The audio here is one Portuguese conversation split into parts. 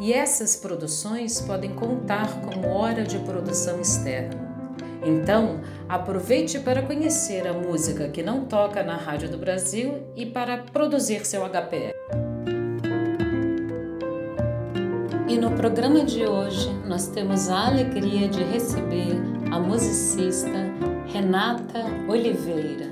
e essas produções podem contar como hora de produção externa. Então, aproveite para conhecer a música que não toca na Rádio do Brasil e para produzir seu HPR. E no programa de hoje nós temos a alegria de receber a musicista Renata Oliveira.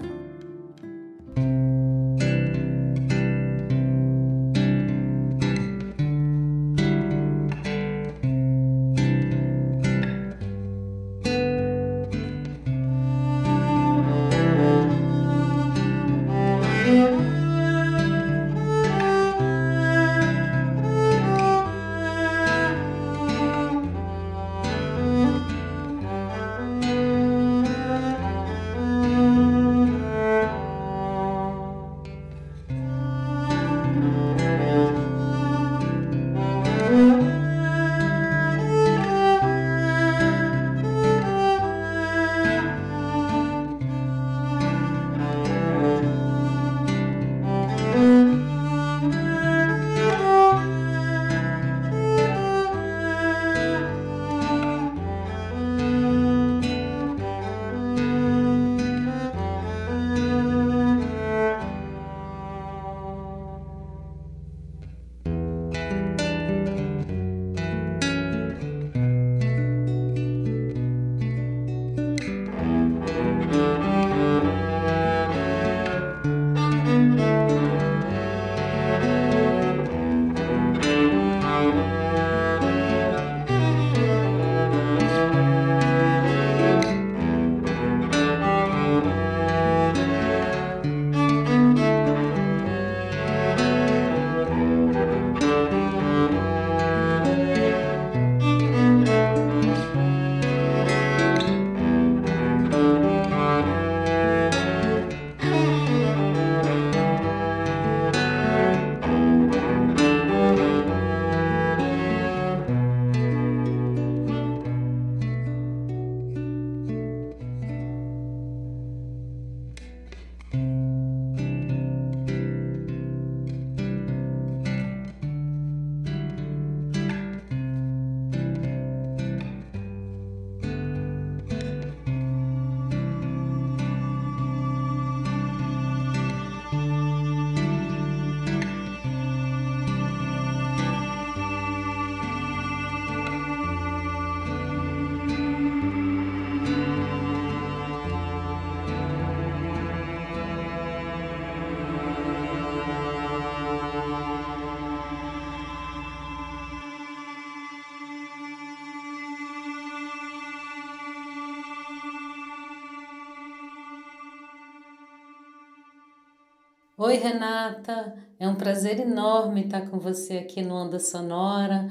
Oi, Renata. É um prazer enorme estar com você aqui no Onda Sonora.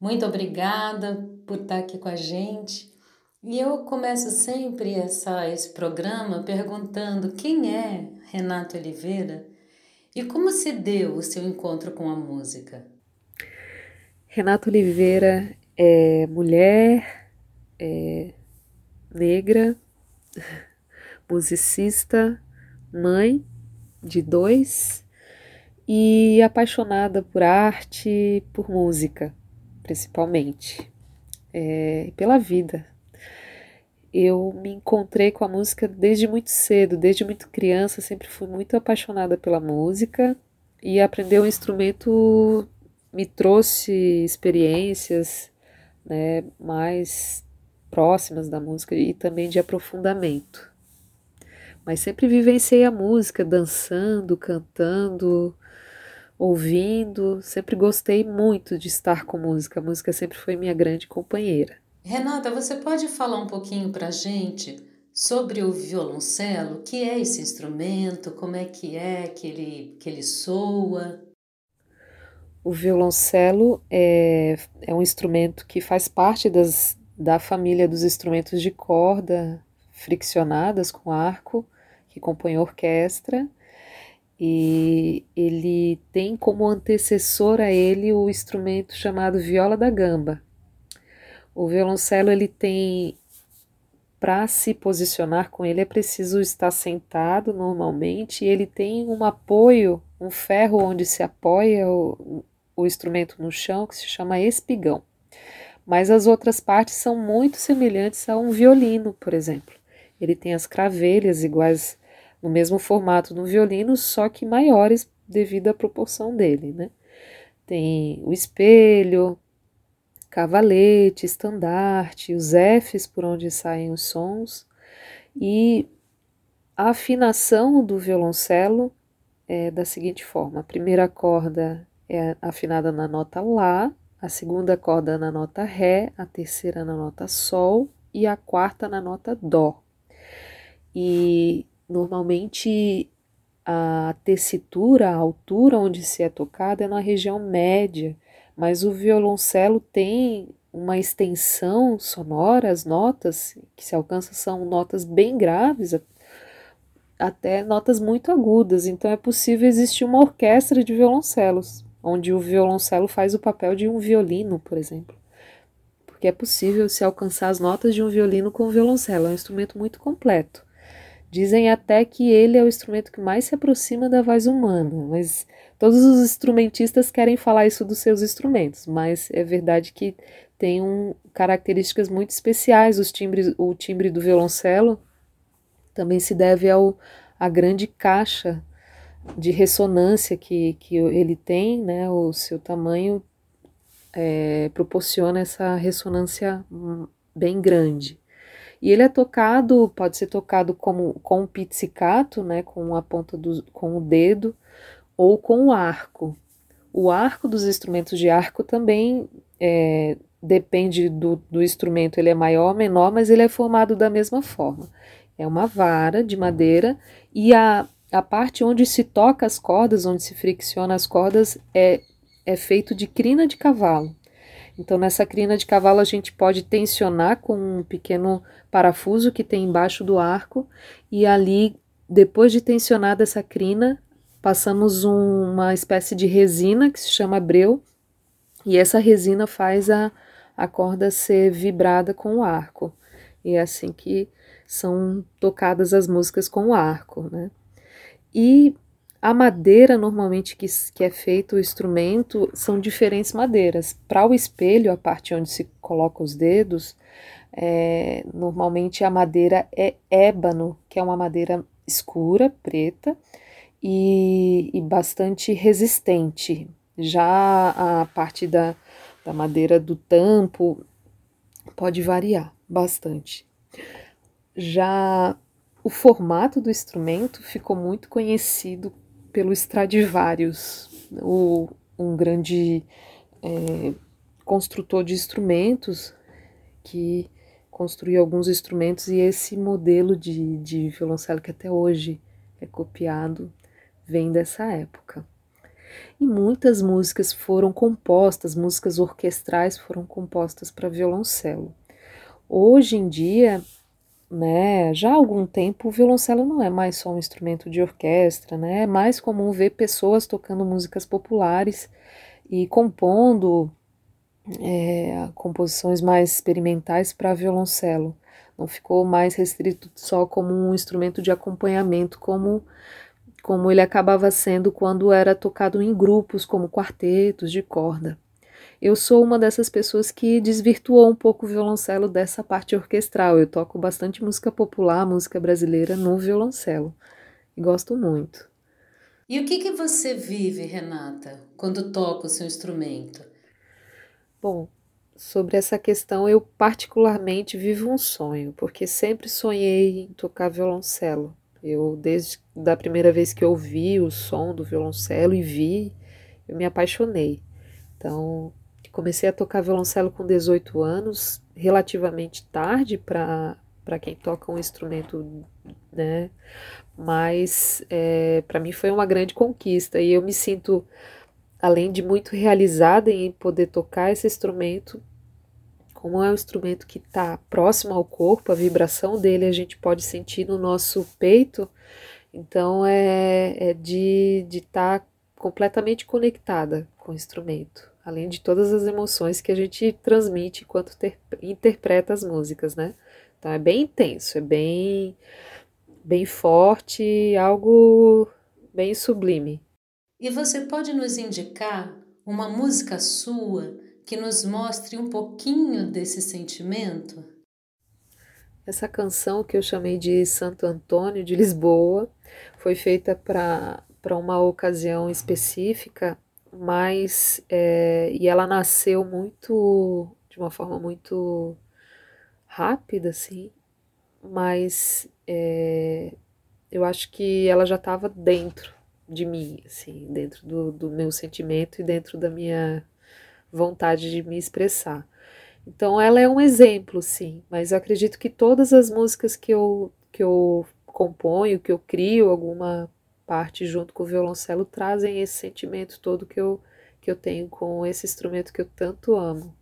Muito obrigada por estar aqui com a gente. E eu começo sempre essa, esse programa perguntando quem é Renata Oliveira e como se deu o seu encontro com a música. Renata Oliveira é mulher, é negra, musicista, mãe de dois e apaixonada por arte, por música, principalmente, é, pela vida. Eu me encontrei com a música desde muito cedo, desde muito criança, sempre fui muito apaixonada pela música e aprender um instrumento me trouxe experiências né, mais próximas da música e também de aprofundamento mas sempre vivenciei a música, dançando, cantando, ouvindo. Sempre gostei muito de estar com música. A música sempre foi minha grande companheira. Renata, você pode falar um pouquinho para gente sobre o violoncelo? O que é esse instrumento? Como é que é que ele, que ele soa? o violoncelo é, é um instrumento que faz parte das, da família dos instrumentos de corda friccionadas com arco, que compõem orquestra, e ele tem como antecessor a ele o instrumento chamado viola da gamba. O violoncelo ele tem para se posicionar com ele é preciso estar sentado normalmente e ele tem um apoio, um ferro onde se apoia o, o instrumento no chão que se chama espigão. Mas as outras partes são muito semelhantes a um violino, por exemplo. Ele tem as cravelhas iguais no mesmo formato do violino, só que maiores devido à proporção dele, né? Tem o espelho, cavalete, estandarte, os Fs por onde saem os sons e a afinação do violoncelo é da seguinte forma: a primeira corda é afinada na nota Lá, a segunda corda na nota Ré, a terceira na nota Sol e a quarta na nota Dó. E normalmente a tessitura, a altura onde se é tocada é na região média mas o violoncelo tem uma extensão sonora, as notas que se alcançam são notas bem graves, até notas muito agudas, então é possível existir uma orquestra de violoncelos, onde o violoncelo faz o papel de um violino, por exemplo. Porque é possível se alcançar as notas de um violino com o violoncelo, é um instrumento muito completo. Dizem até que ele é o instrumento que mais se aproxima da voz humana, mas todos os instrumentistas querem falar isso dos seus instrumentos, mas é verdade que tem um, características muito especiais. Os timbres, o timbre do violoncelo também se deve ao a grande caixa de ressonância que, que ele tem, né? O seu tamanho é, proporciona essa ressonância hum, bem grande. E ele é tocado, pode ser tocado como, com o pizzicato, né, com a ponta do, com o dedo, ou com o arco. O arco dos instrumentos de arco também é, depende do, do instrumento, ele é maior ou menor, mas ele é formado da mesma forma. É uma vara de madeira e a, a parte onde se toca as cordas, onde se fricciona as cordas, é, é feito de crina de cavalo. Então, nessa crina de cavalo, a gente pode tensionar com um pequeno parafuso que tem embaixo do arco, e ali, depois de tensionada essa crina, passamos um, uma espécie de resina que se chama breu, e essa resina faz a, a corda ser vibrada com o arco. E é assim que são tocadas as músicas com o arco, né? E a madeira normalmente que, que é feito o instrumento são diferentes madeiras. Para o espelho, a parte onde se coloca os dedos, é, normalmente a madeira é ébano, que é uma madeira escura, preta e, e bastante resistente. Já a parte da, da madeira do tampo pode variar bastante. Já o formato do instrumento ficou muito conhecido pelo Stradivarius, o, um grande é, construtor de instrumentos que construiu alguns instrumentos e esse modelo de, de violoncelo que até hoje é copiado vem dessa época. E muitas músicas foram compostas, músicas orquestrais foram compostas para violoncelo. Hoje em dia, né? Já há algum tempo o violoncelo não é mais só um instrumento de orquestra, né? É mais comum ver pessoas tocando músicas populares e compondo é, composições mais experimentais para violoncelo. Não ficou mais restrito só como um instrumento de acompanhamento, como como ele acabava sendo quando era tocado em grupos, como quartetos de corda. Eu sou uma dessas pessoas que desvirtuou um pouco o violoncelo dessa parte orquestral. Eu toco bastante música popular, música brasileira no violoncelo. E gosto muito. E o que, que você vive, Renata, quando toca o seu instrumento? Bom, sobre essa questão, eu particularmente vivo um sonho, porque sempre sonhei em tocar violoncelo. Eu, desde da primeira vez que ouvi o som do violoncelo e vi, eu me apaixonei. Então, Comecei a tocar violoncelo com 18 anos, relativamente tarde para quem toca um instrumento, né? Mas é, para mim foi uma grande conquista e eu me sinto além de muito realizada em poder tocar esse instrumento, como é um instrumento que está próximo ao corpo, a vibração dele a gente pode sentir no nosso peito, então é, é de estar tá completamente conectada com o instrumento, além de todas as emoções que a gente transmite enquanto ter, interpreta as músicas, né? Então é bem intenso, é bem, bem forte, algo bem sublime. E você pode nos indicar uma música sua que nos mostre um pouquinho desse sentimento? Essa canção que eu chamei de Santo Antônio de Lisboa foi feita para uma ocasião específica, mas é, e ela nasceu muito de uma forma muito rápida, assim, mas é, eu acho que ela já estava dentro de mim, assim, dentro do, do meu sentimento e dentro da minha vontade de me expressar. Então ela é um exemplo, sim, mas eu acredito que todas as músicas que eu, que eu componho, que eu crio alguma parte junto com o violoncelo trazem esse sentimento todo que eu, que eu tenho com esse instrumento que eu tanto amo.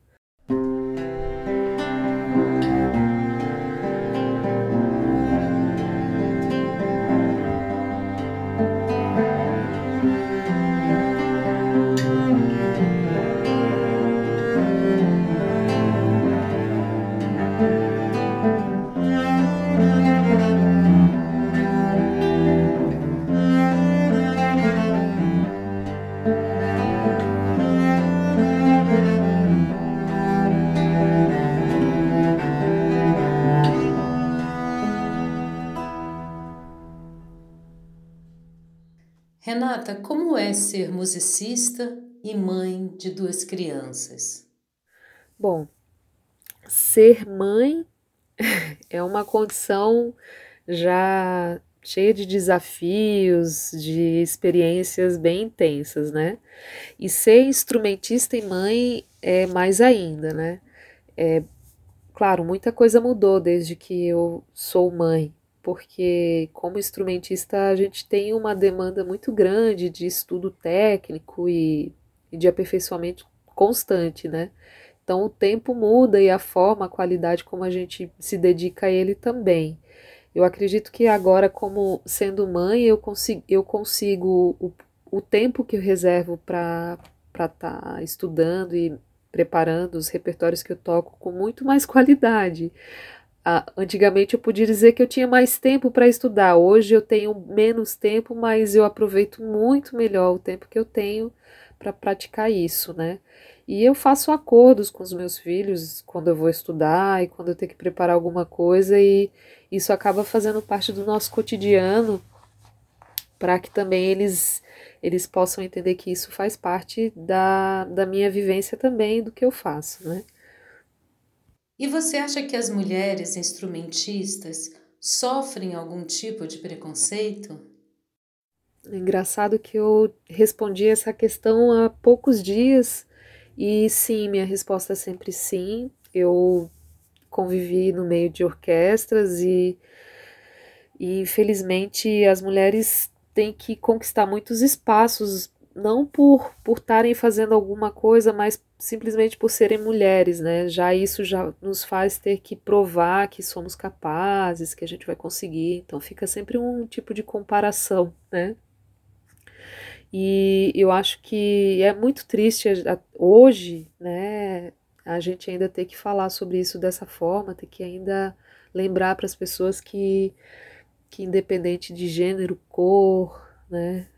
Renata, como é ser musicista e mãe de duas crianças? Bom, ser mãe é uma condição já cheia de desafios, de experiências bem intensas, né? E ser instrumentista e mãe é mais ainda, né? É, claro, muita coisa mudou desde que eu sou mãe, porque como instrumentista a gente tem uma demanda muito grande de estudo técnico e, e de aperfeiçoamento constante, né? Então o tempo muda e a forma, a qualidade como a gente se dedica a ele também. Eu acredito que agora, como sendo mãe, eu consigo, eu consigo o, o tempo que eu reservo para estar tá estudando e preparando os repertórios que eu toco com muito mais qualidade. Ah, antigamente eu podia dizer que eu tinha mais tempo para estudar, hoje eu tenho menos tempo, mas eu aproveito muito melhor o tempo que eu tenho para praticar isso, né? E eu faço acordos com os meus filhos quando eu vou estudar e quando eu tenho que preparar alguma coisa, e isso acaba fazendo parte do nosso cotidiano para que também eles, eles possam entender que isso faz parte da, da minha vivência também, do que eu faço, né? E você acha que as mulheres instrumentistas sofrem algum tipo de preconceito? É engraçado que eu respondi essa questão há poucos dias e sim, minha resposta é sempre sim. Eu convivi no meio de orquestras e, e infelizmente as mulheres têm que conquistar muitos espaços não por por estarem fazendo alguma coisa, mas simplesmente por serem mulheres, né? Já isso já nos faz ter que provar que somos capazes, que a gente vai conseguir. Então fica sempre um tipo de comparação, né? E eu acho que é muito triste hoje, né? A gente ainda ter que falar sobre isso dessa forma, ter que ainda lembrar para as pessoas que, que independente de gênero, cor, né?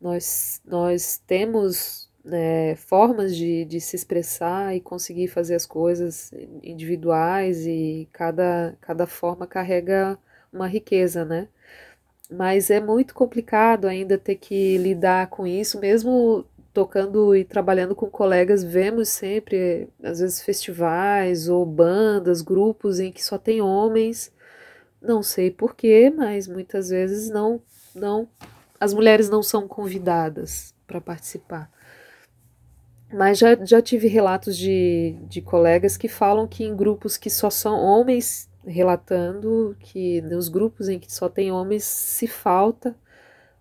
Nós, nós temos né, formas de, de se expressar e conseguir fazer as coisas individuais e cada, cada forma carrega uma riqueza, né? Mas é muito complicado ainda ter que lidar com isso, mesmo tocando e trabalhando com colegas, vemos sempre, às vezes, festivais ou bandas, grupos em que só tem homens. Não sei porquê, mas muitas vezes não, não as mulheres não são convidadas para participar. Mas já, já tive relatos de, de colegas que falam que em grupos que só são homens relatando que nos grupos em que só tem homens se falta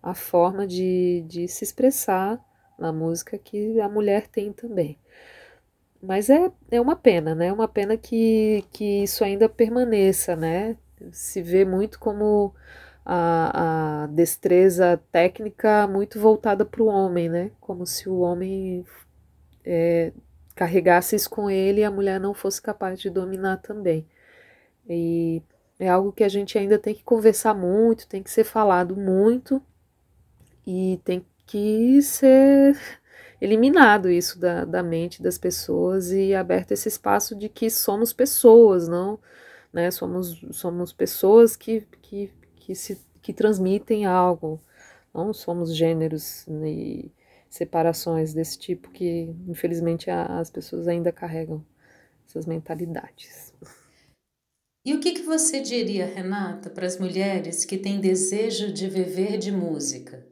a forma de, de se expressar na música que a mulher tem também. Mas é, é uma pena, né? É uma pena que, que isso ainda permaneça, né? Se vê muito como a, a destreza técnica muito voltada para o homem, né? Como se o homem é, carregasse isso com ele e a mulher não fosse capaz de dominar também. E é algo que a gente ainda tem que conversar muito, tem que ser falado muito e tem que ser eliminado isso da, da mente das pessoas e aberto esse espaço de que somos pessoas, não, né? Somos, somos pessoas que, que que se que transmitem algo. Não somos gêneros e separações desse tipo que, infelizmente, as pessoas ainda carregam essas mentalidades. E o que, que você diria, Renata, para as mulheres que têm desejo de viver de música?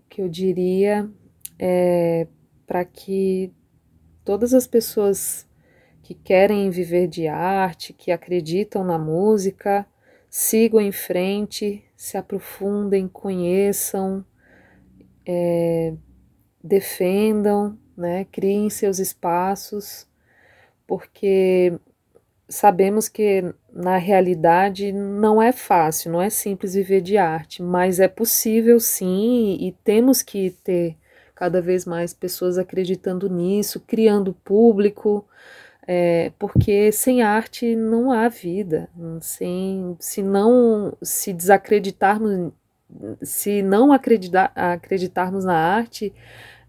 O que eu diria é para que todas as pessoas que querem viver de arte, que acreditam na música, sigam em frente, se aprofundem, conheçam, é, defendam, né, criem seus espaços, porque sabemos que na realidade não é fácil, não é simples viver de arte, mas é possível sim, e temos que ter cada vez mais pessoas acreditando nisso, criando público, é, porque sem arte não há vida. Sem, se não se desacreditarmos, se não acreditar, acreditarmos na arte,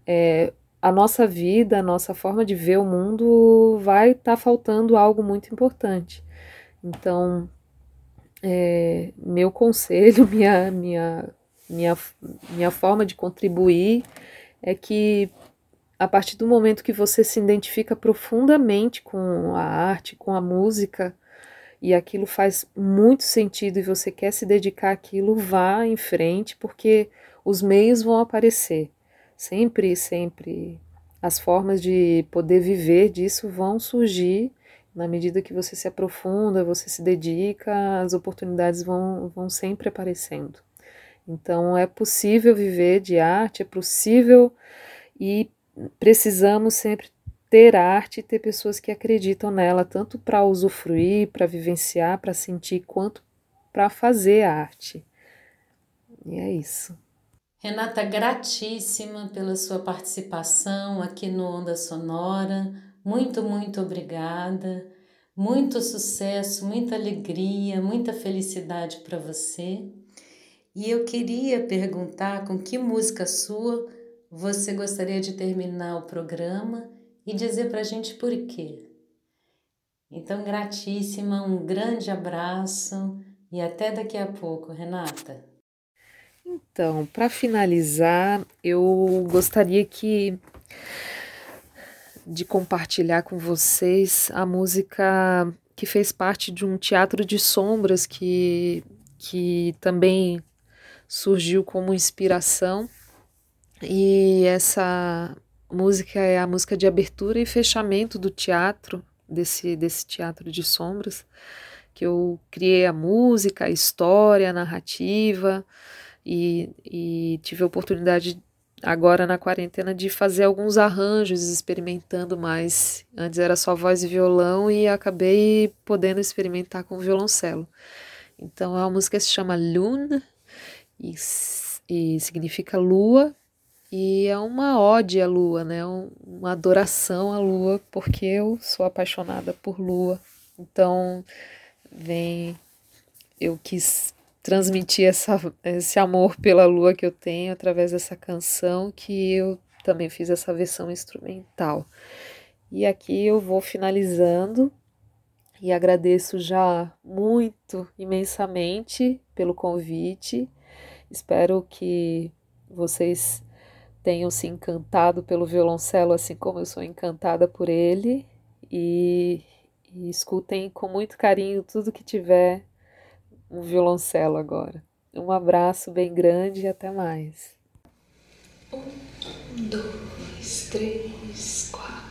é, a nossa vida, a nossa forma de ver o mundo vai estar tá faltando algo muito importante. Então, é, meu conselho, minha, minha, minha, minha forma de contribuir é que a partir do momento que você se identifica profundamente com a arte, com a música, e aquilo faz muito sentido e você quer se dedicar àquilo, vá em frente, porque os meios vão aparecer. Sempre, sempre as formas de poder viver disso vão surgir na medida que você se aprofunda, você se dedica, as oportunidades vão, vão sempre aparecendo. Então é possível viver de arte, é possível e precisamos sempre ter arte e ter pessoas que acreditam nela, tanto para usufruir, para vivenciar, para sentir, quanto para fazer arte. E é isso. Renata, gratíssima pela sua participação aqui no Onda Sonora. Muito, muito obrigada. Muito sucesso, muita alegria, muita felicidade para você. E eu queria perguntar com que música sua você gostaria de terminar o programa e dizer para a gente por quê. Então, gratíssima, um grande abraço e até daqui a pouco, Renata. Então, para finalizar, eu gostaria que de compartilhar com vocês a música que fez parte de um teatro de sombras que, que também surgiu como inspiração e essa música é a música de abertura e fechamento do teatro, desse, desse teatro de sombras, que eu criei a música, a história, a narrativa, e, e tive a oportunidade agora na quarentena de fazer alguns arranjos, experimentando mais. Antes era só voz e violão e acabei podendo experimentar com violoncelo. Então a música se chama Lune e, e significa lua e é uma ode à lua, né? Uma adoração à lua, porque eu sou apaixonada por lua. Então, vem eu quis transmitir essa, esse amor pela lua que eu tenho através dessa canção que eu também fiz essa versão instrumental. E aqui eu vou finalizando e agradeço já muito, imensamente pelo convite. Espero que vocês tenham se encantado pelo violoncelo, assim como eu sou encantada por ele, e, e escutem com muito carinho tudo que tiver um violoncelo agora. Um abraço bem grande e até mais. Um, dois, três, quatro.